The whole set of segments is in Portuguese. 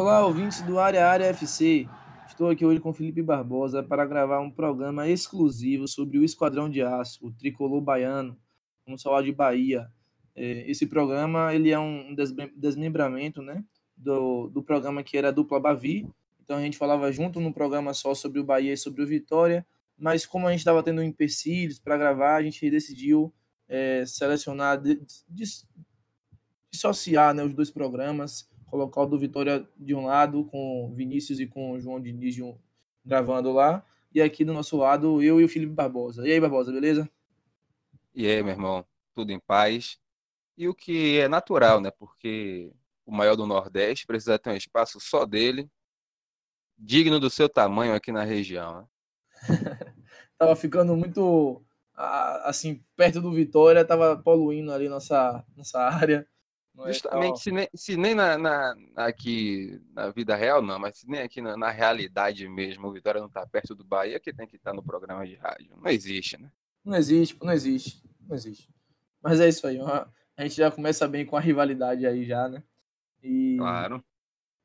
Olá, ouvintes do Área Área FC. Estou aqui hoje com Felipe Barbosa para gravar um programa exclusivo sobre o Esquadrão de Aço, o tricolor baiano. Vamos falar de Bahia. É, esse programa ele é um desmembramento né, do, do programa que era a dupla Bavi. Então a gente falava junto no programa só sobre o Bahia e sobre o Vitória, mas como a gente estava tendo empecilhos para gravar, a gente decidiu é, selecionar, dissociar né, os dois programas colocar o do Vitória de um lado, com Vinícius e com o João Diniz um, gravando lá. E aqui do nosso lado, eu e o Felipe Barbosa. E aí, Barbosa, beleza? E aí, meu irmão, tudo em paz. E o que é natural, né? Porque o maior do Nordeste precisa ter um espaço só dele, digno do seu tamanho aqui na região. Né? tava ficando muito assim perto do Vitória, tava poluindo ali nossa nossa área. É Justamente, se nem, se nem na, na, aqui na vida real, não, mas se nem aqui na, na realidade mesmo, o Vitória não está perto do Bahia, que tem que estar tá no programa de rádio. Não existe, né? Não existe, não existe, não existe. Mas é isso aí, a gente já começa bem com a rivalidade aí já, né? E claro.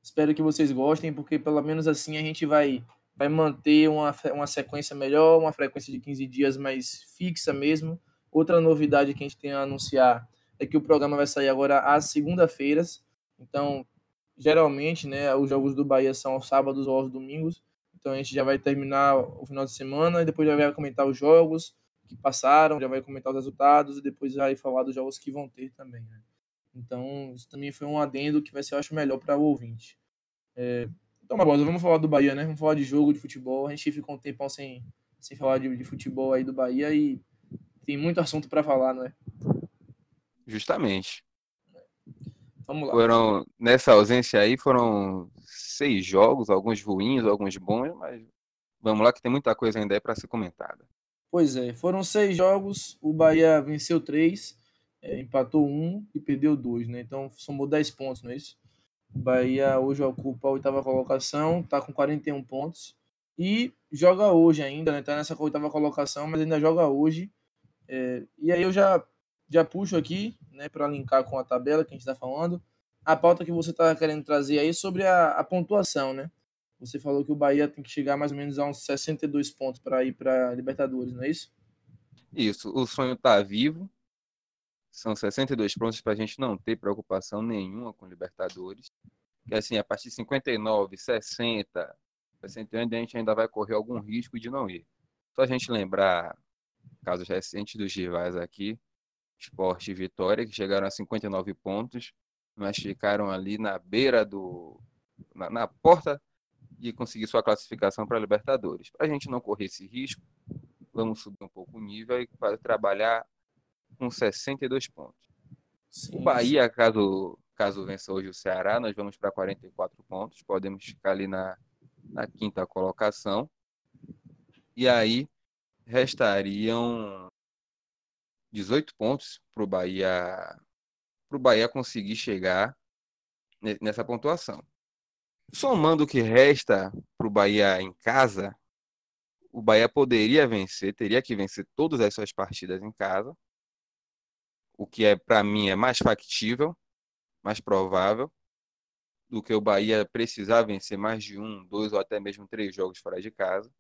Espero que vocês gostem, porque pelo menos assim a gente vai, vai manter uma, uma sequência melhor, uma frequência de 15 dias mais fixa mesmo. Outra novidade que a gente tem a anunciar é que o programa vai sair agora às segunda-feiras. Então, geralmente, né, os jogos do Bahia são aos sábados ou aos domingos. Então a gente já vai terminar o final de semana e depois já vai comentar os jogos que passaram, já vai comentar os resultados e depois vai falar dos jogos que vão ter também. Né? Então, isso também foi um adendo que vai ser, eu acho, melhor para o ouvinte. É... Então, Barbosa, vamos falar do Bahia, né? Vamos falar de jogo, de futebol. A gente ficou um tempão sem, sem falar de, de futebol aí do Bahia e tem muito assunto para falar, não é? Justamente. Vamos lá. Foram, nessa ausência aí, foram seis jogos, alguns ruins, alguns bons, mas vamos lá que tem muita coisa ainda aí para ser comentada. Pois é, foram seis jogos, o Bahia venceu três, é, empatou um e perdeu dois, né? Então somou dez pontos, não é isso? O Bahia hoje ocupa a oitava colocação, está com 41 pontos e joga hoje ainda, né? Tá nessa oitava colocação, mas ainda joga hoje. É, e aí eu já já puxo aqui, né, para linkar com a tabela que a gente está falando, a pauta que você está querendo trazer aí sobre a, a, pontuação, né? Você falou que o Bahia tem que chegar mais ou menos a uns 62 pontos para ir para Libertadores, não é isso? Isso, o sonho está vivo. São 62 pontos para a gente não ter preocupação nenhuma com Libertadores. Que assim, a partir de 59, 60, 61, a gente ainda vai correr algum risco de não ir. Só a gente lembrar casos recentes dos rivais aqui, Esporte e Vitória, que chegaram a 59 pontos, mas ficaram ali na beira do. na, na porta de conseguir sua classificação para a Libertadores. Para a gente não correr esse risco, vamos subir um pouco o nível e trabalhar com 62 pontos. Sim, o Bahia, caso, caso vença hoje o Ceará, nós vamos para 44 pontos, podemos ficar ali na, na quinta colocação. E aí restariam 18 pontos para o Bahia, pro Bahia conseguir chegar nessa pontuação. Somando o que resta para o Bahia em casa, o Bahia poderia vencer, teria que vencer todas as suas partidas em casa, o que é para mim é mais factível, mais provável do que o Bahia precisar vencer mais de um, dois ou até mesmo três jogos fora de casa.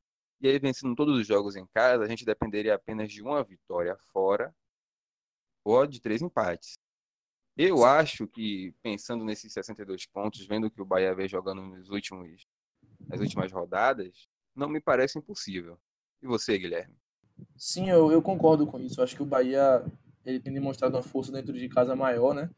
E aí, vencendo todos os jogos em casa, a gente dependeria apenas de uma vitória fora ou de três empates. Eu acho que, pensando nesses 62 pontos, vendo que o Bahia vem jogando nos últimos, nas últimas rodadas, não me parece impossível. E você, Guilherme? Sim, eu, eu concordo com isso. Eu acho que o Bahia ele tem demonstrado uma força dentro de casa maior, né?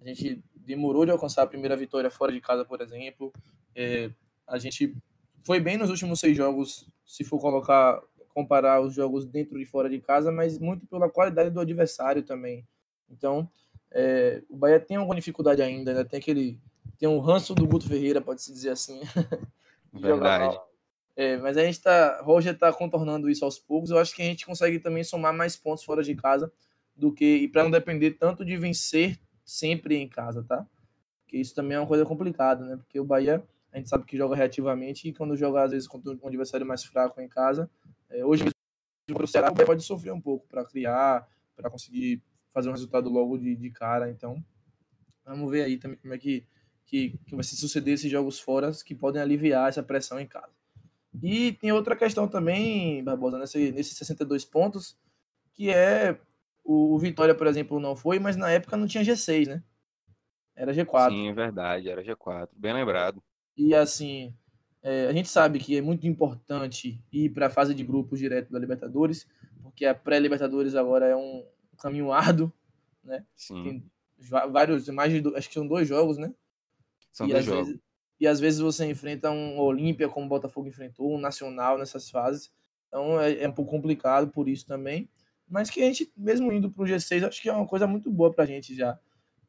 A gente demorou de alcançar a primeira vitória fora de casa, por exemplo. É, a gente foi bem nos últimos seis jogos, se for colocar comparar os jogos dentro e fora de casa, mas muito pela qualidade do adversário também. Então, é, o Bahia tem alguma dificuldade ainda, né? Tem aquele. Tem um ranço do Guto Ferreira, pode-se dizer assim. Verdade. É, mas a gente tá. Roger tá contornando isso aos poucos. Eu acho que a gente consegue também somar mais pontos fora de casa do que. E para não depender tanto de vencer sempre em casa, tá? Porque isso também é uma coisa complicada, né? Porque o Bahia, a gente sabe que joga reativamente e quando joga, às vezes, contra um adversário mais fraco em casa, é, hoje o Ceará pode sofrer um pouco para criar, para conseguir fazer um resultado logo de, de cara. Então, vamos ver aí também como é que, que, que vai se suceder esses jogos fora que podem aliviar essa pressão em casa. E tem outra questão também, Barbosa, nesse, nesses 62 pontos, que é o, o, Vitória, por exemplo, não foi, mas na época não tinha G6, né? Era G4. Sim, é verdade, era G4, bem lembrado. E assim, é, a gente sabe que é muito importante ir para a fase de grupos direto da Libertadores, porque a pré-Libertadores agora é um caminho árduo, né? Sim. Tem vários, mais de, acho que são dois jogos, né? São e dois jogos. Vezes, e às vezes você enfrenta um Olímpia, como o Botafogo enfrentou, um Nacional nessas fases. Então é, é, um pouco complicado por isso também. Mas que a gente, mesmo indo para o G6, acho que é uma coisa muito boa para a gente já.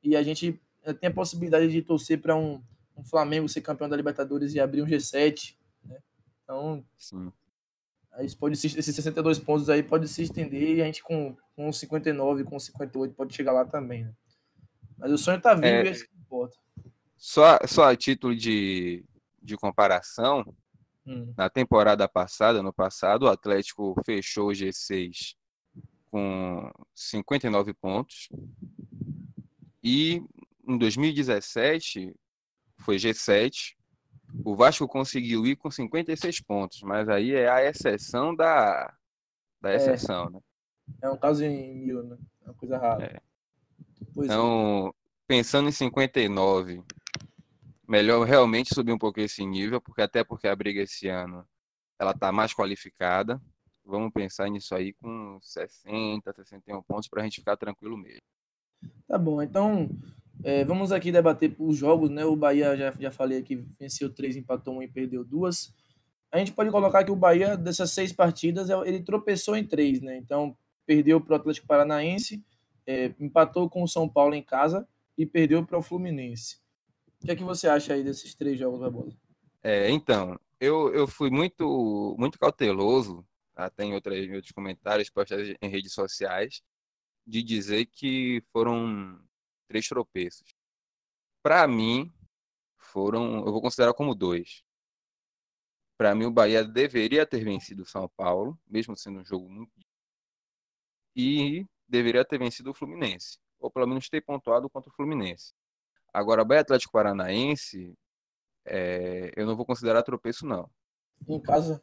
E a gente eh, tem a possibilidade de torcer para um, um, Flamengo ser campeão da Libertadores e abrir um G7. Né? Então, Sim. Aí pode se, esses 62 pontos aí pode se estender e a gente com, com 59, com 58 pode chegar lá também. Né? Mas o sonho tá vivo é... e é isso que importa. Só, só a título de, de comparação, hum. na temporada passada, no passado, o Atlético fechou o G6 com 59 pontos. E em 2017 foi G7. O Vasco conseguiu ir com 56 pontos, mas aí é a exceção da, da é. exceção, é, né? É um caso em mil, né? É uma coisa rara. É. então, é. pensando em 59 melhor realmente subir um pouco esse nível, porque até porque a briga esse ano ela está mais qualificada. Vamos pensar nisso aí com 60, 61 pontos para a gente ficar tranquilo mesmo. Tá bom, então é, vamos aqui debater os jogos, né? O Bahia já, já falei aqui, venceu três, empatou um e perdeu duas. A gente pode colocar que o Bahia, dessas seis partidas, é, ele tropeçou em três, né? Então, perdeu para o Atlético Paranaense, é, empatou com o São Paulo em casa e perdeu para o Fluminense. O que é que você acha aí desses três jogos, Barbosa? É, então, eu, eu fui muito, muito cauteloso, até em, outras, em outros comentários, postados em redes sociais, de dizer que foram três tropeços. Para mim, foram, eu vou considerar como dois. Para mim, o Bahia deveria ter vencido o São Paulo, mesmo sendo um jogo muito. E deveria ter vencido o Fluminense, ou pelo menos ter pontuado contra o Fluminense. Agora, Bahia Atlético Paranaense, é, eu não vou considerar tropeço, não. Em casa?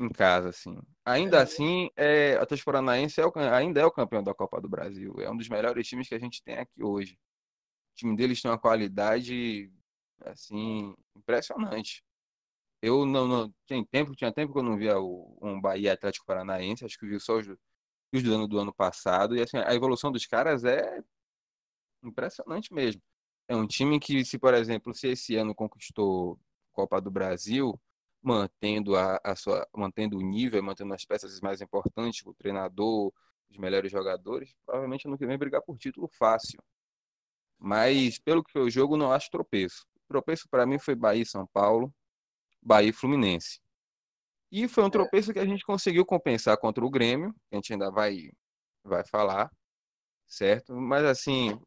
Em casa, sim. Ainda é. assim, é, o Atlético Paranaense é o, ainda é o campeão da Copa do Brasil. É um dos melhores times que a gente tem aqui hoje. O time deles tem uma qualidade, assim, impressionante. Eu não, não tinha tempo, tinha tempo que eu não via o, um Bahia Atlético Paranaense. Acho que vi só os, os do ano do ano passado. E assim, a evolução dos caras é impressionante mesmo. É um time que, se por exemplo, se esse ano conquistou Copa do Brasil, mantendo a, a sua, mantendo o nível, mantendo as peças mais importantes, o treinador, os melhores jogadores, provavelmente não vem brigar por título fácil. Mas pelo que foi o jogo, não acho tropeço. O tropeço para mim foi Bahia e São Paulo, Bahia e Fluminense. E foi um é. tropeço que a gente conseguiu compensar contra o Grêmio, que a gente ainda vai vai falar, certo? Mas assim,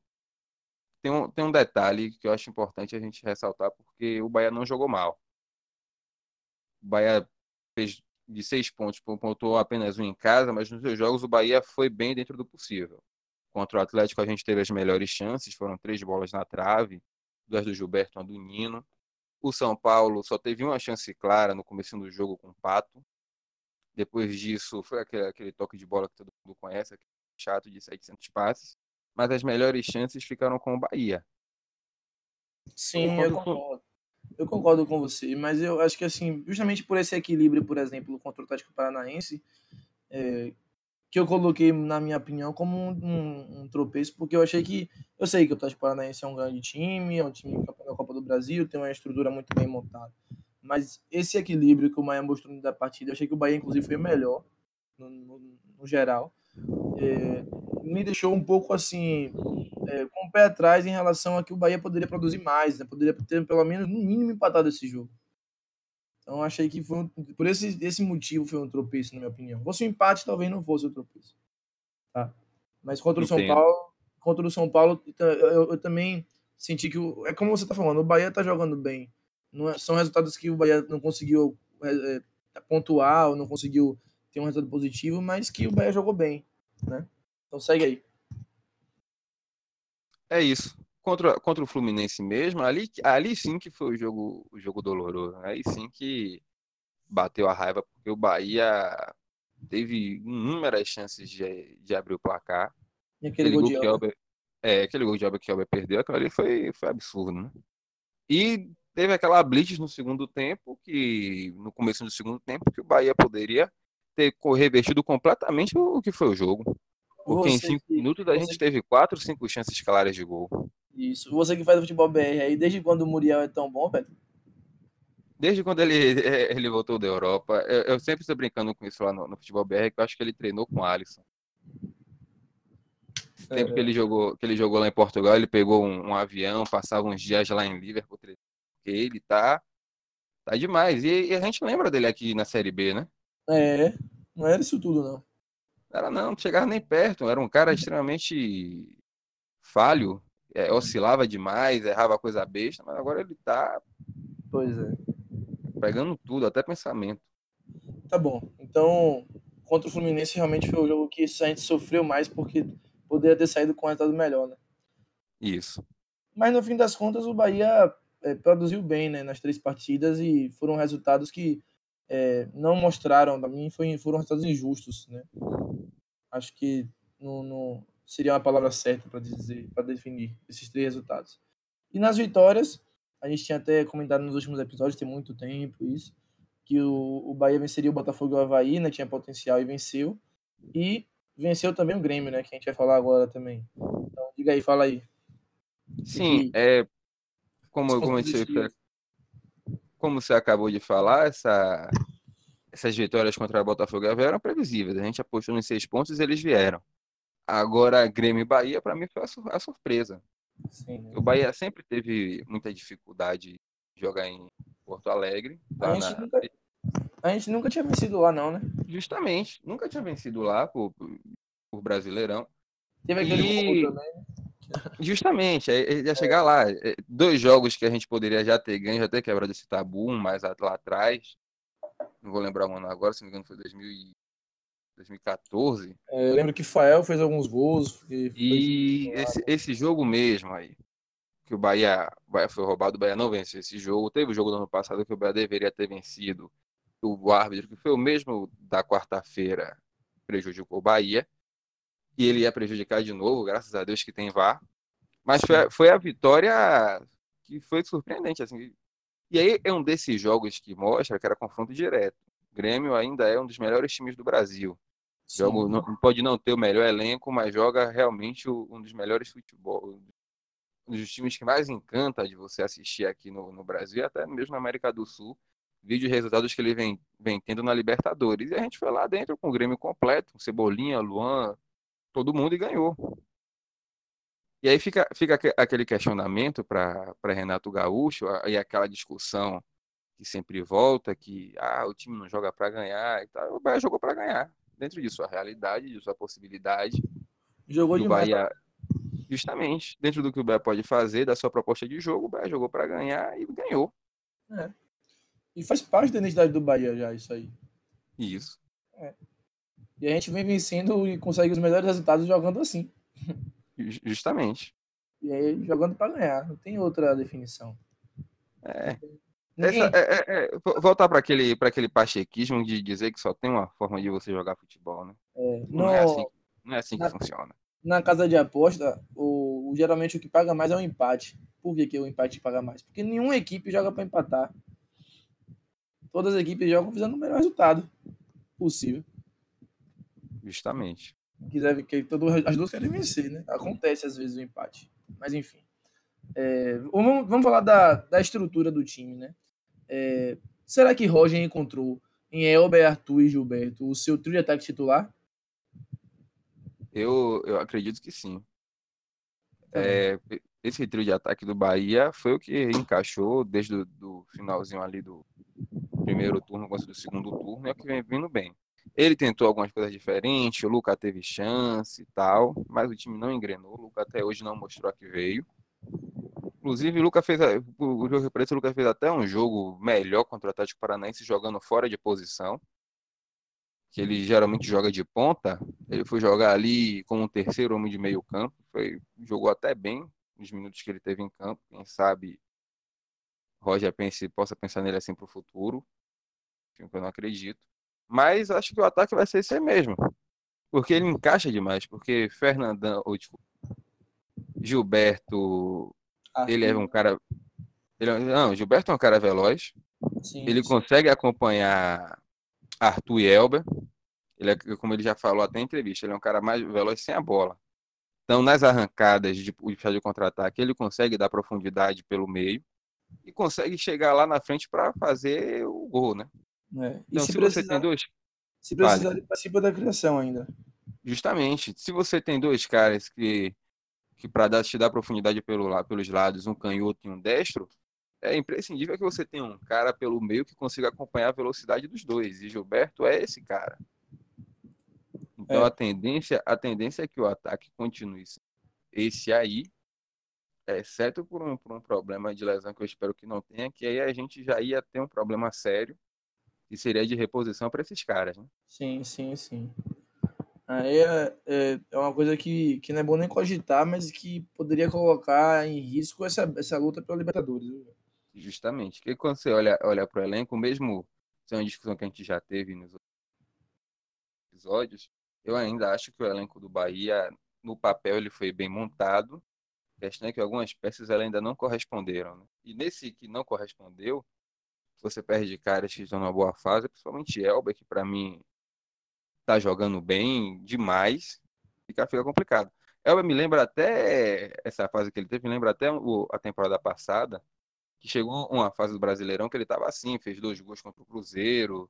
tem um, tem um detalhe que eu acho importante a gente ressaltar, porque o Bahia não jogou mal. O Bahia fez de seis pontos, pontuou apenas um em casa, mas nos seus jogos o Bahia foi bem dentro do possível. Contra o Atlético a gente teve as melhores chances, foram três bolas na trave, duas do Gilberto, uma do Nino. O São Paulo só teve uma chance clara no começo do jogo com o Pato. Depois disso, foi aquele, aquele toque de bola que todo mundo conhece, chato de 700 passes mas as melhores chances ficaram com o Bahia. Sim, eu concordo. Eu concordo com você, mas eu acho que assim, justamente por esse equilíbrio, por exemplo, contra o Atlético Paranaense, é, que eu coloquei, na minha opinião, como um, um, um, tropeço, porque eu achei que. Eu sei que o Atlético Paranaense é um grande time, é um time campeão da Copa do Brasil, tem uma estrutura muito bem montada. Mas esse equilíbrio que o Bahia mostrou da partida, eu achei que o Bahia, inclusive, foi melhor, no, no, no geral é, me deixou um pouco assim, é, com o pé atrás em relação a que o Bahia poderia produzir mais, né? poderia ter pelo menos no mínimo empatado esse jogo. Então achei que foi um, por esse, esse motivo foi um tropeço, na minha opinião. Fosse um empate, talvez não fosse o um tropeço. Tá? Mas contra o São Paulo, contra o São Paulo, então, eu, eu também senti que o, é como você está falando, o Bahia está jogando bem. É, são resultados que o Bahia não conseguiu é, é, pontuar, ou não conseguiu ter um resultado positivo, mas que o Bahia jogou bem, né? Então segue aí. É isso. contra, contra o Fluminense mesmo, ali, ali sim que foi o jogo, o jogo doloroso. Aí sim que bateu a raiva, porque o Bahia teve inúmeras chances de, de abrir o placar. E aquele, aquele gol, de Elber, É, aquele gol de Elber que Elber perdeu, aquilo ali foi, foi absurdo, né? E teve aquela blitz no segundo tempo, que no começo do segundo tempo, que o Bahia poderia ter revertido completamente o que foi o jogo. Porque você em cinco que, minutos a gente teve quatro, cinco chances claras de gol. Isso. Você que faz o futebol BR aí, desde quando o Muriel é tão bom, Pedro? Desde quando ele, ele voltou da Europa, eu, eu sempre estou brincando com isso lá no, no, futebol BR, que eu acho que ele treinou com o Alisson. É, tempo que ele jogou, que ele jogou lá em Portugal, ele pegou um, um avião, passava uns dias lá em Liverpool, porque ele tá, tá demais. E, e, a gente lembra dele aqui na Série B, né? É, não era isso tudo, não. Era não, não chegava nem perto. Era um cara extremamente falho, é, oscilava demais, errava coisa besta, mas agora ele tá. Pois é. Pegando tudo, até pensamento. Tá bom. Então, contra o Fluminense realmente foi o jogo que a gente sofreu mais porque poderia ter saído com um resultado melhor, né? Isso. Mas no fim das contas, o Bahia é, produziu bem né, nas três partidas e foram resultados que é, não mostraram, para mim, foi, foram resultados injustos. Né? Acho que não seria uma palavra certa para dizer, para definir esses três resultados. E nas vitórias, a gente tinha até comentado nos últimos episódios, tem muito tempo isso, que o, o Bahia venceria o Botafogo e o Havaí, né, tinha potencial e venceu. E venceu também o Grêmio, né, que a gente vai falar agora também. Então, diga aí, fala aí. Sim, que, é, como, como, você, como você acabou de falar, essa, essas vitórias contra a Botafogo eram previsíveis. A gente apostou nos seis pontos e eles vieram. Agora, Grêmio e Bahia, para mim, foi a, surpresa. Sim. O Bahia sempre teve muita dificuldade de jogar em Porto Alegre. A gente, na... nunca, a gente nunca tinha vencido lá, não, né? Justamente, nunca tinha vencido lá por, por Brasileirão. Teve aquele e... gol também. Justamente, ia chegar lá. É, dois jogos que a gente poderia já ter ganho, já ter quebrado esse tabu, mais lá atrás. Não vou lembrar o ano agora, se não me engano, foi 2000 2014. É, eu lembro que Fael fez alguns gols. E esse, esse jogo mesmo aí, que o Bahia, o Bahia foi roubado, o Bahia não venceu esse jogo. Teve o jogo do ano passado que o Bahia deveria ter vencido. O árbitro, que foi o mesmo da quarta-feira, prejudicou o Bahia. E ele ia prejudicar de novo, graças a Deus que tem VAR. Mas foi, foi a vitória que foi surpreendente. Assim. E aí é um desses jogos que mostra que era confronto direto. O Grêmio ainda é um dos melhores times do Brasil. Jogo, não, pode não ter o melhor elenco, mas joga realmente um dos melhores futebol. Um dos times que mais encanta de você assistir aqui no, no Brasil, até mesmo na América do Sul. Vídeo resultados que ele vem, vem tendo na Libertadores. E a gente foi lá dentro com o Grêmio completo, Cebolinha, Luan, todo mundo e ganhou. E aí fica, fica aquele questionamento para Renato Gaúcho e aquela discussão que sempre volta, que ah, o time não joga para ganhar e tal. O Bahia jogou para ganhar, dentro de sua realidade, de sua possibilidade. Jogou de Bahia, justamente, dentro do que o Bahia pode fazer, da sua proposta de jogo, o Bahia jogou para ganhar e ganhou. É. E faz parte da identidade do Bahia já, isso aí. Isso. É. E a gente vem vencendo e consegue os melhores resultados jogando assim. Justamente. E aí jogando para ganhar, não tem outra definição. É. Essa, é, é, é voltar para aquele, aquele pachequismo de dizer que só tem uma forma de você jogar futebol, né? É, não, é assim, não é assim na, que funciona. Na casa de aposta, o, o, geralmente o que paga mais é o empate. Por que, que o empate paga mais? Porque nenhuma equipe joga para empatar. Todas as equipes jogam visando o melhor resultado possível. Justamente. Quiser que todo, as duas querem vencer, né? Acontece às vezes o empate. Mas enfim. É, vamos, vamos falar da, da estrutura do time, né? É, será que Roger encontrou em Elber, Arthur e Gilberto o seu trio de ataque titular? Eu, eu acredito que sim. Tá é, esse trio de ataque do Bahia foi o que encaixou desde o do finalzinho ali do primeiro turno, quanto do segundo turno, é o que vem vindo bem. Ele tentou algumas coisas diferentes, o Luca teve chance e tal, mas o time não engrenou. O Luca até hoje não mostrou a que veio. Inclusive, o Luca fez, o jogo preto, o Luca fez até um jogo melhor contra o Atlético Paranaense, jogando fora de posição. Que ele geralmente joga de ponta. Ele foi jogar ali como um terceiro homem de meio campo. Foi, jogou até bem. nos minutos que ele teve em campo. Quem sabe Roger pense, possa pensar nele assim para o futuro. Eu não acredito. Mas acho que o ataque vai ser esse mesmo. Porque ele encaixa demais. Porque Fernandão, ou tipo, Gilberto, Arthur. ele é um cara. Ele é, não, Gilberto é um cara veloz. Sim, ele sim. consegue acompanhar Arthur e Elber. Ele é, como ele já falou até em entrevista, ele é um cara mais veloz sem a bola. Então, nas arrancadas de, de contra-ataque, ele consegue dar profundidade pelo meio e consegue chegar lá na frente para fazer o gol, né? É. Então, se, se precisar, você tem dois. Se precisar, vale. ele participa da criação ainda. Justamente. Se você tem dois caras que, que para te dar profundidade pelo, pelos lados, um canhoto e um destro, é imprescindível que você tenha um cara pelo meio que consiga acompanhar a velocidade dos dois. E Gilberto é esse cara. Então é. a tendência, a tendência é que o ataque continue esse aí, exceto por um, por um problema de lesão que eu espero que não tenha, que aí a gente já ia ter um problema sério, que seria de reposição para esses caras. Né? Sim, sim, sim. Aí é, é, é, uma coisa que, que não é bom nem cogitar, mas que poderia colocar em risco essa, essa luta pela Libertadores. Justamente. Porque quando você olha, olha para o elenco, mesmo é uma discussão que a gente já teve nos episódios, eu ainda acho que o elenco do Bahia, no papel, ele foi bem montado. A questão é que algumas peças ainda não corresponderam. Né? E nesse que não correspondeu, você perde caras que estão numa boa fase, principalmente Elba, que para mim tá jogando bem demais, fica, fica complicado. Elba me lembra até essa fase que ele teve, me lembra até o, a temporada passada, que chegou uma fase do Brasileirão que ele tava assim, fez dois gols contra o Cruzeiro,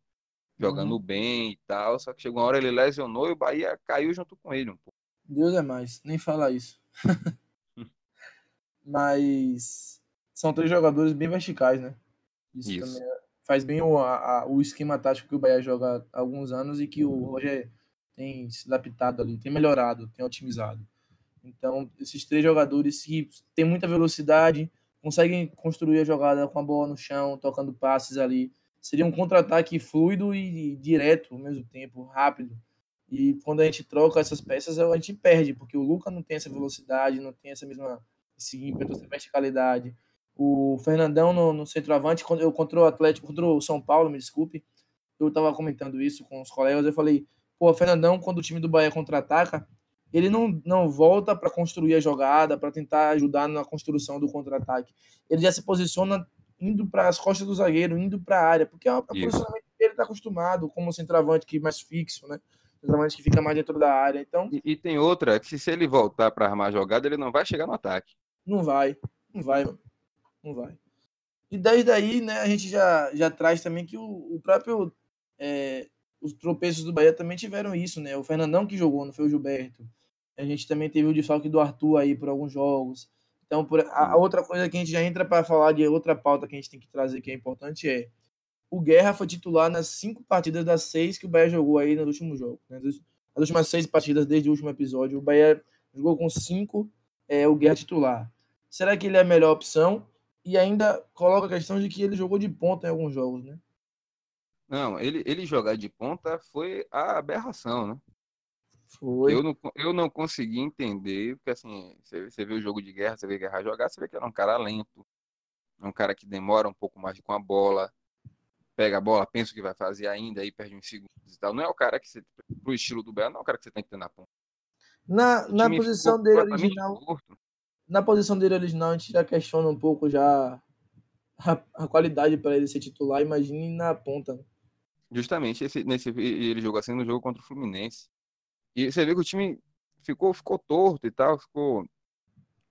jogando uhum. bem e tal. Só que chegou uma hora ele lesionou e o Bahia caiu junto com ele um pouco. Deus é mais, nem fala isso. Mas são três jogadores bem verticais, né? Isso, isso. é, faz bem o, a, o esquema tático que o Bahia joga há alguns anos e que o Roger tem se adaptado ali, tem melhorado, tem otimizado. Então, esses três jogadores que têm muita velocidade, conseguem construir a jogada com a bola no chão, tocando passes ali, seria um contra-ataque fluido e direto ao mesmo tempo, rápido. E quando a gente troca essas peças, a gente perde, porque o Luca não tem essa velocidade, não tem essa mesma esse ímpeto, essa verticalidade. O Fernandão no, no centroavante, quando eu contra o Atlético, contra o São Paulo, me desculpe, eu estava comentando isso com os colegas, eu falei, pô, o Fernandão, quando o time do Bahia contra-ataca, ele não, não volta para construir a jogada, para tentar ajudar na construção do contra-ataque. Ele já se posiciona indo para as costas do zagueiro, indo para a área, porque é o posicionamento que ele está acostumado, como centroavante que é mais fixo, né? Centroavante que fica mais dentro da área. Então, e, e tem outra, que se ele voltar para armar a jogada, ele não vai chegar no ataque. Não vai, não vai, mano. Não vai. E desde aí, né, a gente já, já traz também que o, o próprio. É, os tropeços do Bahia também tiveram isso, né? O Fernandão que jogou, não foi o Gilberto. A gente também teve o desfalque do Arthur aí por alguns jogos. Então, por, a, a, outra coisa que a gente já entra para falar de outra pauta que a gente tem que trazer que é importante é o Guerra foi titular nas cinco partidas das seis que o Bahia jogou aí nos últimos jogos. Né? As últimas seis partidas desde o último episódio, o Bahia jogou com cinco, é, o Guerra titular. Será que ele é a melhor opção? E ainda coloca a questão de que ele jogou de ponta em alguns jogos, né? Não, ele, ele jogar de ponta foi a aberração, né? Foi. Eu não, eu não consegui entender, porque assim, você, você vê o jogo de guerra, você vê Guerra jogar, você vê que era um cara lento, um cara que demora um pouco mais com a bola, pega a bola, pensa o que vai fazer ainda, aí perde uns segundos e tal. Não é o cara que você, pro estilo do Belo, não é o cara que você tem que ter na ponta. Na, na posição dele original. Curto. Na posição dele original, a gente já questiona um pouco já a, a qualidade para ele ser titular, imagine na ponta. Né? Justamente, esse, nesse, ele jogou assim no jogo contra o Fluminense. E você vê que o time ficou, ficou torto e tal, ficou.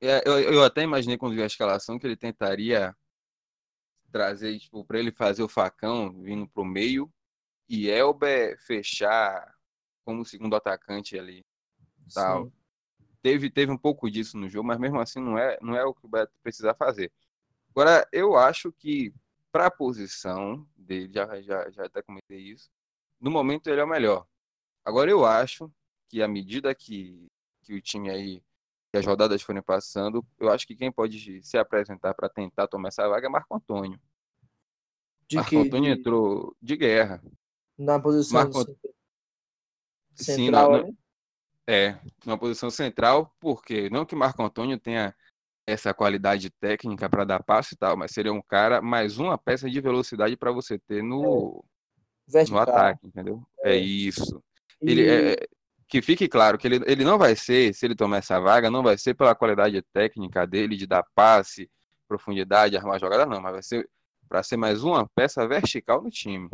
É, eu, eu até imaginei quando vi a escalação que ele tentaria trazer, tipo, para ele fazer o facão vindo pro meio e Elber fechar como segundo atacante ali. Tal. Teve, teve um pouco disso no jogo, mas mesmo assim não é, não é o que o Beto precisa fazer. Agora, eu acho que para a posição dele, já, já, já até comentei isso, no momento ele é o melhor. Agora, eu acho que à medida que, que o time aí, que as rodadas forem passando, eu acho que quem pode se apresentar para tentar tomar essa vaga é Marco Antônio. De Marco que? Antônio de... entrou de guerra. Na posição Marco... central, Sim, na, na... É, numa posição central, porque não que Marco Antônio tenha essa qualidade técnica para dar passe e tal, mas seria um cara mais uma peça de velocidade para você ter no, é. no ataque, entendeu? É, é isso. E... Ele é, é, que fique claro que ele, ele não vai ser, se ele tomar essa vaga, não vai ser pela qualidade técnica dele de dar passe, profundidade, armar jogada, não, mas vai ser para ser mais uma peça vertical no time.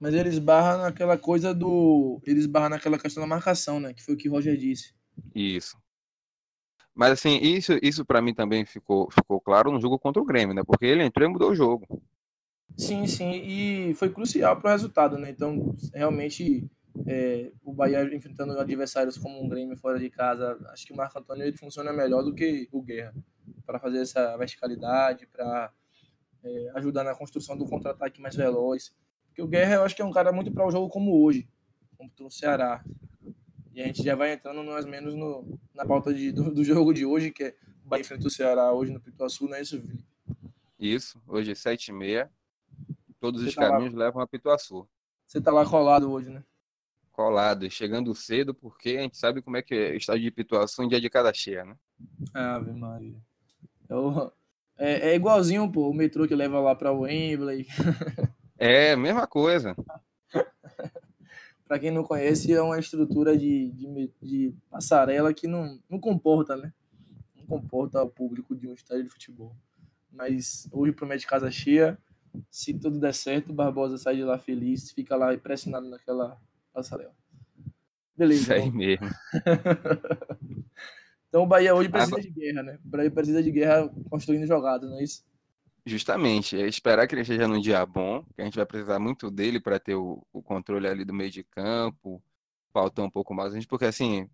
Mas ele esbarra naquela coisa do. Ele esbarra naquela questão da marcação, né? Que foi o que o Roger disse. Isso. Mas assim, isso, isso para mim também ficou, ficou claro no jogo contra o Grêmio, né? Porque ele entrou e mudou o jogo. Sim, sim, e foi crucial para o resultado, né? Então, realmente, é, o Bahia enfrentando adversários como um Grêmio fora de casa, acho que o Marco Antônio ele funciona melhor do que o Guerra para fazer essa verticalidade, para é, ajudar na construção do contra-ataque mais veloz. Porque o Guerra eu acho que é um cara muito para o jogo como hoje, como o Ceará. E a gente já vai entrando mais ou menos no, na pauta de, do, do, jogo de hoje, que é o Bahia enfrenta o Ceará hoje no Pituaçu, não é isso, Vili? Isso, hoje é 7 e meia. Todos Você os tá caminhos lá... levam a Pituaçu. Você tá lá colado hoje, né? Colado, chegando cedo, porque a gente sabe como é que é o estádio de Pituaçu em dia de cada cheia, né? Ave Maria. Eu, é, é, igualzinho, pô, o metrô que leva lá pra Wembley. É, mesma coisa. para quem não conhece, é uma estrutura de, de, de, passarela que não, não comporta, né? Não comporta o público de um estádio de futebol. Mas hoje promete casa cheia. Se tudo der certo, o Barbosa sai de lá feliz, fica lá impressionado naquela passarela. Beleza. Isso aí mesmo. então o Bahia hoje precisa de guerra, né? O Bahia precisa de guerra construindo jogadas, não é isso? Justamente, é esperar que ele esteja num dia bom, que a gente vai precisar muito dele para ter o, o, controle ali do meio de campo, faltou um pouco mais, porque assim,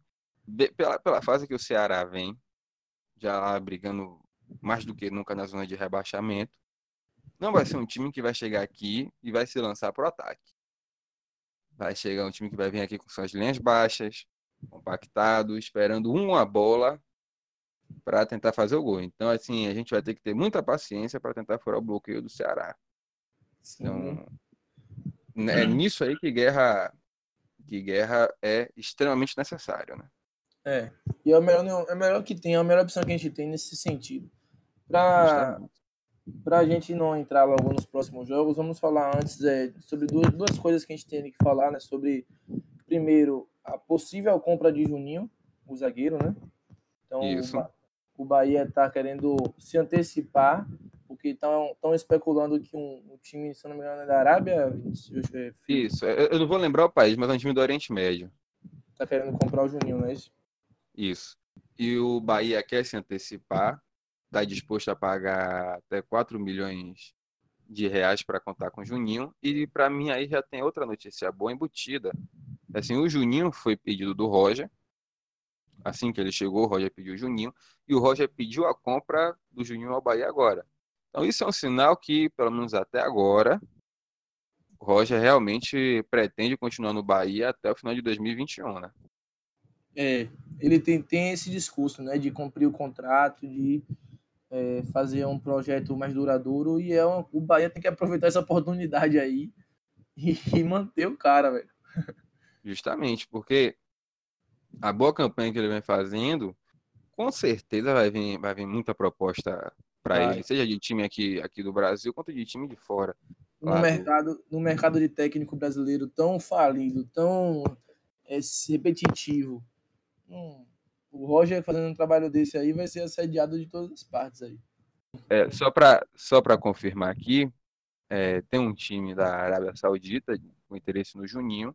pela, pela fase que o Ceará vem, já brigando mais do que nunca na zona de rebaixamento, não vai ser um time que vai chegar aqui e vai se lançar para o ataque. Vai chegar um time que vai vir aqui com suas linhas baixas, compactado, esperando uma bola para tentar fazer o gol. Então, assim, a gente vai ter que ter muita paciência para tentar furar o bloqueio do Ceará. Sim. Então, é nisso aí que guerra, que guerra é extremamente necessário, né? É, e é o melhor, é melhor que tem, é a melhor opção que a gente tem nesse sentido. Para para a gente não entrar logo nos próximos jogos, vamos falar antes é, sobre duas, duas coisas que a gente tem que falar, né? Sobre, primeiro, a possível compra de Juninho, o zagueiro, né? Então, Isso o Bahia está querendo se antecipar, porque estão especulando que um, um, time, se não me engano, é da Arábia. Isso, eu não vou lembrar o país, mas é um time do Oriente Médio. Está querendo comprar o Juninho, não é isso? Isso. E o Bahia quer se antecipar, está disposto a pagar até 4 milhões de reais para contar com o Juninho. E para mim aí já tem outra notícia boa embutida. Assim, o Juninho foi pedido do Roger, Assim que ele chegou, o Roger pediu o Juninho e o Roger pediu a compra do Juninho ao Bahia agora. Então isso é um sinal que, pelo menos até agora, o Roger realmente pretende continuar no Bahia até o final de 2021, né? É, ele tem, tem esse discurso, né, de cumprir o contrato, de é, fazer um projeto mais duradouro e é uma, o Bahia tem que aproveitar essa oportunidade aí e, e manter o cara, velho. Justamente, porque a boa campanha que ele vem fazendo, com certeza vai vir, vai vir muita proposta para ele, seja de time aqui, aqui do Brasil quanto de time de fora. No mercado, do... no mercado de técnico brasileiro tão falido, tão é, repetitivo, hum, o Roger fazendo um trabalho desse aí vai ser assediado de todas as partes aí. É, só para só confirmar aqui, é, tem um time da Arábia Saudita com interesse no Juninho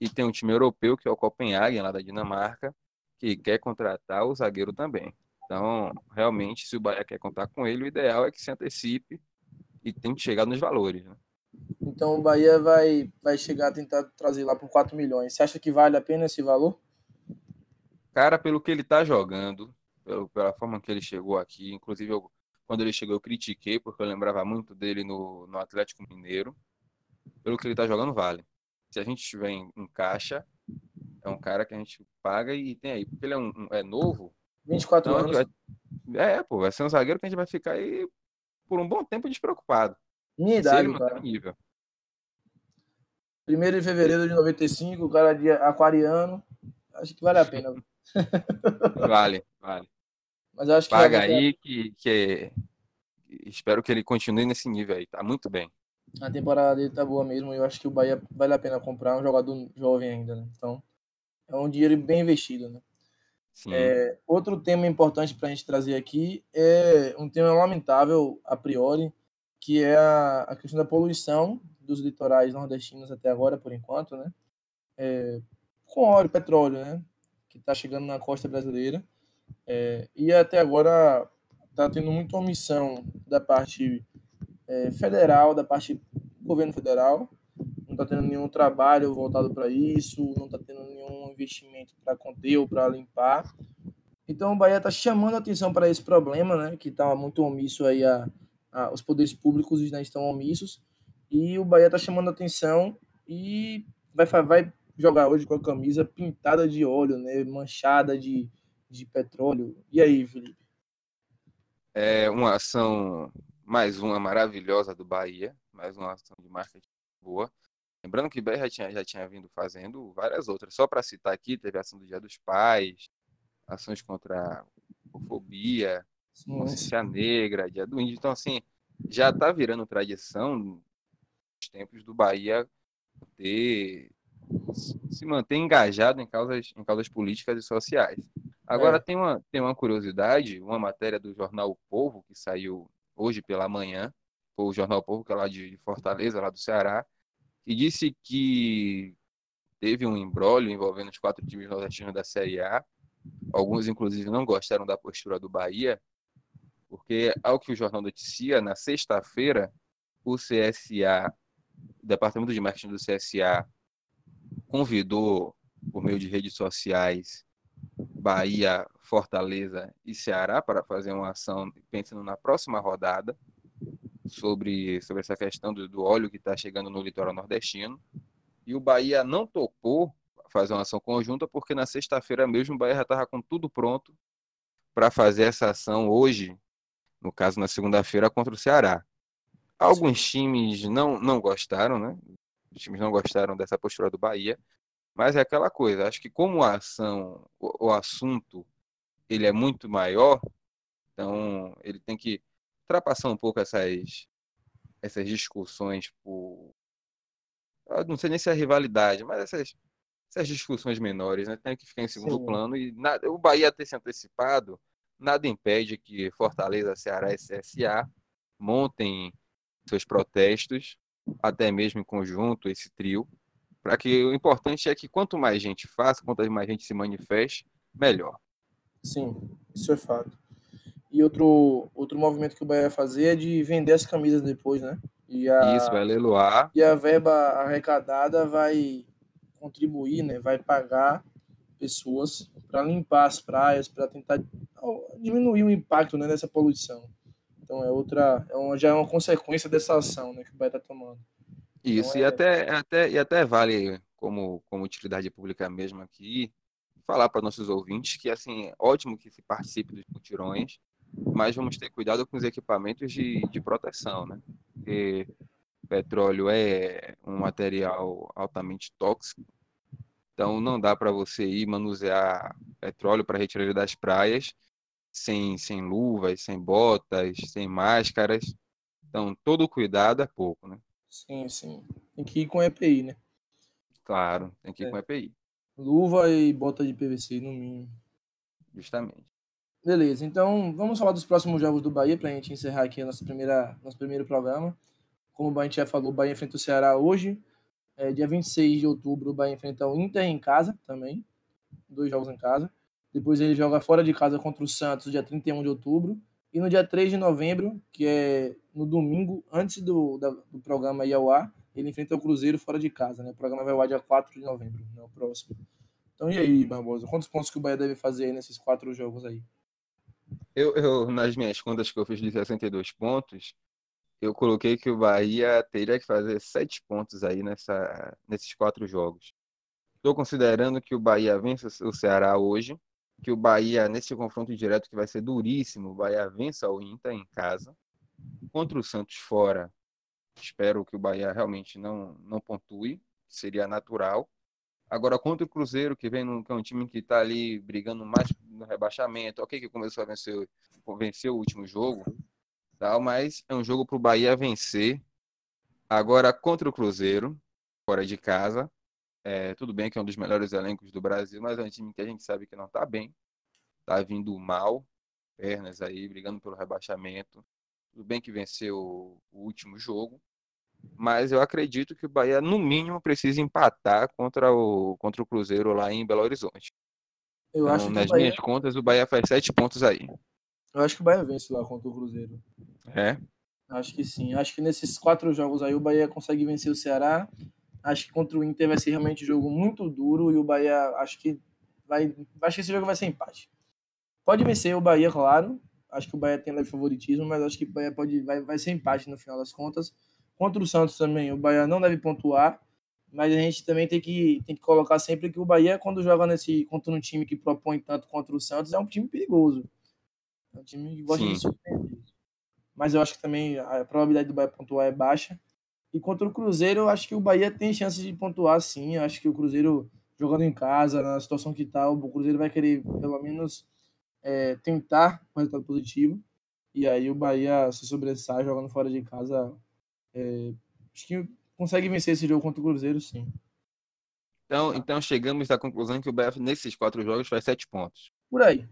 e tem um time europeu, que é o Copenhagen, lá da Dinamarca, que quer contratar o zagueiro também. Então, realmente, se o Bahia quer contar com ele, o ideal é que se antecipe e tem que chegar nos valores. Né? Então, o Bahia vai, vai chegar a tentar trazer lá por 4 milhões. Você acha que vale a pena esse valor? Cara, pelo que ele está jogando, pelo, pela forma que ele chegou aqui, inclusive eu, quando ele chegou eu critiquei, porque eu lembrava muito dele no, no Atlético Mineiro. Pelo que ele está jogando, vale se a gente tiver em, em, caixa, é um cara que a gente paga e tem aí. Porque ele é, um, é novo. 24 então, anos. Vai, é, pô, vai ser um zagueiro que a gente vai ficar aí por um bom tempo despreocupado. Minha idade, cara. Nível. Primeiro de fevereiro de 95, o cara de aquariano. Acho que vale a pena. vale, vale. Mas acho que Paga aí que, que é... espero que ele continue nesse nível aí, tá muito bem. A temporada dele tá boa mesmo, eu acho que o Bahia vale a pena comprar um jogador jovem ainda, né? Então, é um dinheiro bem investido, né? É, outro tema importante para a gente trazer aqui é um tema lamentável a priori, que é a, a questão da poluição dos litorais nordestinos até agora, por enquanto, né? É, com óleo, petróleo, né? Que está chegando na costa brasileira. É, e até agora está tendo muita omissão da parte é, federal, da parte do governo federal. Não está tendo nenhum trabalho voltado para isso, não está tendo nenhum investimento para conter ou para limpar. Então o Bahia está chamando atenção para esse problema, né? Que está muito omisso aí a, a, os poderes públicos né, estão omissos e o Bahia está chamando atenção e vai, vai jogar hoje com a camisa pintada de óleo, né? Manchada de, de petróleo. E aí, Felipe? É uma ação, mais uma maravilhosa do Bahia, mais uma ação de marketing boa. Lembrando que o Bahia já tinha, já tinha vindo fazendo várias outras. Só para citar aqui, teve a ação do Dia dos Pais, ações contra a homofobia, consciência negra, Dia do Índio. Então, assim, já está virando tradição nos tempos do Bahia ter se manter engajado em causas, em causas políticas e sociais. Agora, é. tem, uma, tem uma curiosidade, uma matéria do jornal o Povo, que saiu hoje pela manhã, o jornal Povo, que é lá de Fortaleza, lá do Ceará, que disse que teve um embrólio envolvendo os quatro times nordestinos da Série A. Alguns, inclusive, não gostaram da postura do Bahia, porque, ao que o jornal noticia, na sexta-feira, o CSA, o Departamento de Marketing do CSA, convidou, por meio de redes sociais, Bahia, Fortaleza e Ceará para fazer uma ação pensando na próxima rodada sobre, sobre essa questão do, do óleo que está chegando no litoral nordestino. E o Bahia não topou fazer uma ação conjunta porque na sexta-feira mesmo o Bahia já estava com tudo pronto para fazer essa ação hoje, no caso na segunda-feira, contra o Ceará. Alguns times não, não gostaram, né? Os times não gostaram dessa postura do Bahia, mas é aquela coisa, acho que como a ação, o, o assunto, ele é muito maior, então ele tem que ultrapassar um pouco essas, essas discussões por. Eu não sei nem se é rivalidade, mas essas, essas discussões menores, né? Tem que ficar em segundo Sim. plano. E nada, o Bahia ter se antecipado, nada impede que Fortaleza, Ceará e CSA montem seus protestos até mesmo em conjunto, esse trio, para que o importante é que quanto mais gente faça, quanto mais gente se manifeste, melhor. Sim, isso é fato. E outro, outro movimento que o Bahia vai fazer é de vender as camisas depois, né? E a, isso, vai leiloar. E a verba arrecadada vai contribuir, né? Vai pagar pessoas para limpar as praias, para tentar diminuir o impacto né, dessa poluição. Então é outra, é uma, já é uma consequência dessa ação né, que o Bahia está tomando. Isso, então, é... e, até, até, e até vale como, como utilidade pública mesmo aqui, falar para nossos ouvintes que assim, é ótimo que se participe dos mutirões, mas vamos ter cuidado com os equipamentos de, de proteção, né? Porque petróleo é um material altamente tóxico, então não dá para você ir manusear petróleo para retirar ele das praias sem, sem luvas, sem botas, sem máscaras. Então, todo cuidado é pouco, né? Sim, sim. Tem que ir com EPI, né? Claro, tem que ir é. com EPI. Luva e bota de PVC, no mínimo. Justamente. Beleza, então vamos falar dos próximos jogos do Bahia para a gente encerrar aqui nossa primeira, nosso primeiro programa. Como o gente já falou, o Bahia enfrenta o Ceará hoje. É, dia 26 de outubro, o Bahia enfrenta o Inter em casa também. Dois jogos em casa. Depois ele joga fora de casa contra o Santos, dia 31 de outubro. E no dia 3 de novembro, que é no domingo, antes do, da, do programa ir ao ar, ele enfrenta o Cruzeiro fora de casa. Né? O programa vai ao ar dia 4 de novembro, né? o próximo. Então e aí, Barbosa? Quantos pontos que o Bahia deve fazer nesses quatro jogos aí? Eu, eu, nas minhas contas que eu fiz de 62 pontos, eu coloquei que o Bahia teria que fazer sete pontos aí nessa, nesses quatro jogos. Estou considerando que o Bahia vence o Ceará hoje, que o Bahia, nesse confronto direto que vai ser duríssimo, o Bahia vença o Inter em casa. Contra o Santos fora, espero que o Bahia realmente não, não pontue, seria natural. Agora, contra o Cruzeiro, que vem num, que é um time que está ali brigando mais no rebaixamento, ok que começou a vencer, vencer o último jogo, tal, mas é um jogo para o Bahia vencer. Agora contra o Cruzeiro, fora de casa, é, tudo bem que é um dos melhores elencos do Brasil, mas é um time que a gente sabe que não está bem, está vindo mal, pernas aí, brigando pelo rebaixamento. Tudo bem que venceu o último jogo, mas eu acredito que o Bahia, no mínimo, precisa empatar contra o, contra o Cruzeiro lá em Belo Horizonte. Eu então, acho que nas Bahia... minhas contas, o Bahia faz sete pontos aí. Eu acho que o Bahia vence lá contra o Cruzeiro. É? Acho que sim. Acho que nesses quatro jogos aí o Bahia consegue vencer o Ceará. Acho que contra o Inter vai ser realmente um jogo muito duro e o Bahia acho que vai. Acho que esse jogo vai ser empate. Pode vencer o Bahia, claro. Acho que o Bahia tem leve favoritismo, mas acho que o Bahia pode, vai, vai ser empate no final das contas. Contra o Santos também, o Bahia não deve pontuar, mas a gente também tem que, tem que colocar sempre que o Bahia, quando joga nesse contra um time que propõe tanto contra o Santos, é um time perigoso. É um time que gosta Sim. de surpreender. Mas eu acho que também a probabilidade do Bahia pontuar é baixa. E contra o Cruzeiro, eu acho que o Bahia tem chance de pontuar sim. Eu acho que o Cruzeiro, jogando em casa, na situação que está, o Cruzeiro vai querer pelo menos é, tentar um resultado positivo. E aí o Bahia se sobressai jogando fora de casa é, acho que consegue vencer esse jogo contra o Cruzeiro, sim. Então, então chegamos à conclusão que o BF nesses quatro jogos faz sete pontos. Por aí.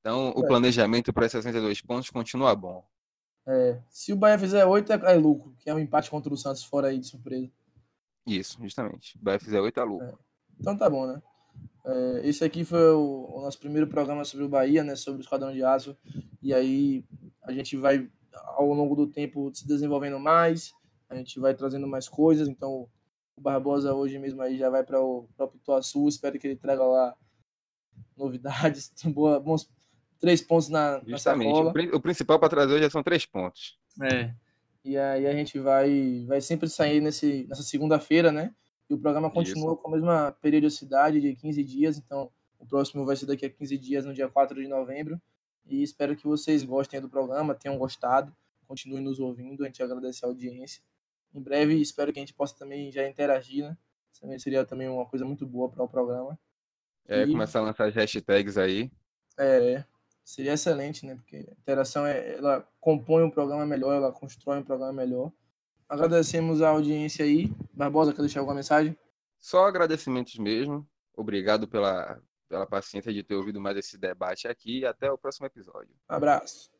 Então Por o aí. planejamento para 62 pontos continua bom. É, se o Bahia fizer oito, é, é, lucro, que é um empate contra o Santos fora aí de surpresa. Isso, justamente. O Bahia fizer oito é lucro. É. Então tá bom, né? É, esse aqui foi o, o, nosso primeiro programa sobre o Bahia, né? Sobre o Esquadrão de Aço. E aí a gente vai ao longo do tempo se desenvolvendo mais, a gente vai trazendo mais coisas, então o Barbosa hoje mesmo aí já vai para o próprio Pituaçu, espero que ele traga lá novidades, boa, bons três pontos na, Justamente, na o principal para trazer hoje são três pontos. É, e aí a gente vai, vai sempre sair nesse, nessa segunda-feira, né? E o programa continua Isso. com a mesma periodicidade de 15 dias, então o próximo vai ser daqui a 15 dias, no dia 4 de novembro. E espero que vocês gostem do programa, tenham gostado, continuem nos ouvindo, a gente agradece a audiência. Em breve, espero que a gente possa também já interagir, né? Isso seria também uma coisa muito boa para o programa. É, e... começar a lançar as hashtags aí. É, seria excelente, né? Porque a interação, é, ela compõe um programa melhor, ela constrói um programa melhor. Agradecemos a audiência aí. Barbosa, quer deixar alguma mensagem? Só agradecimentos mesmo. Obrigado pela, pela paciência de ter ouvido mais esse debate aqui e até o próximo episódio. Abraço.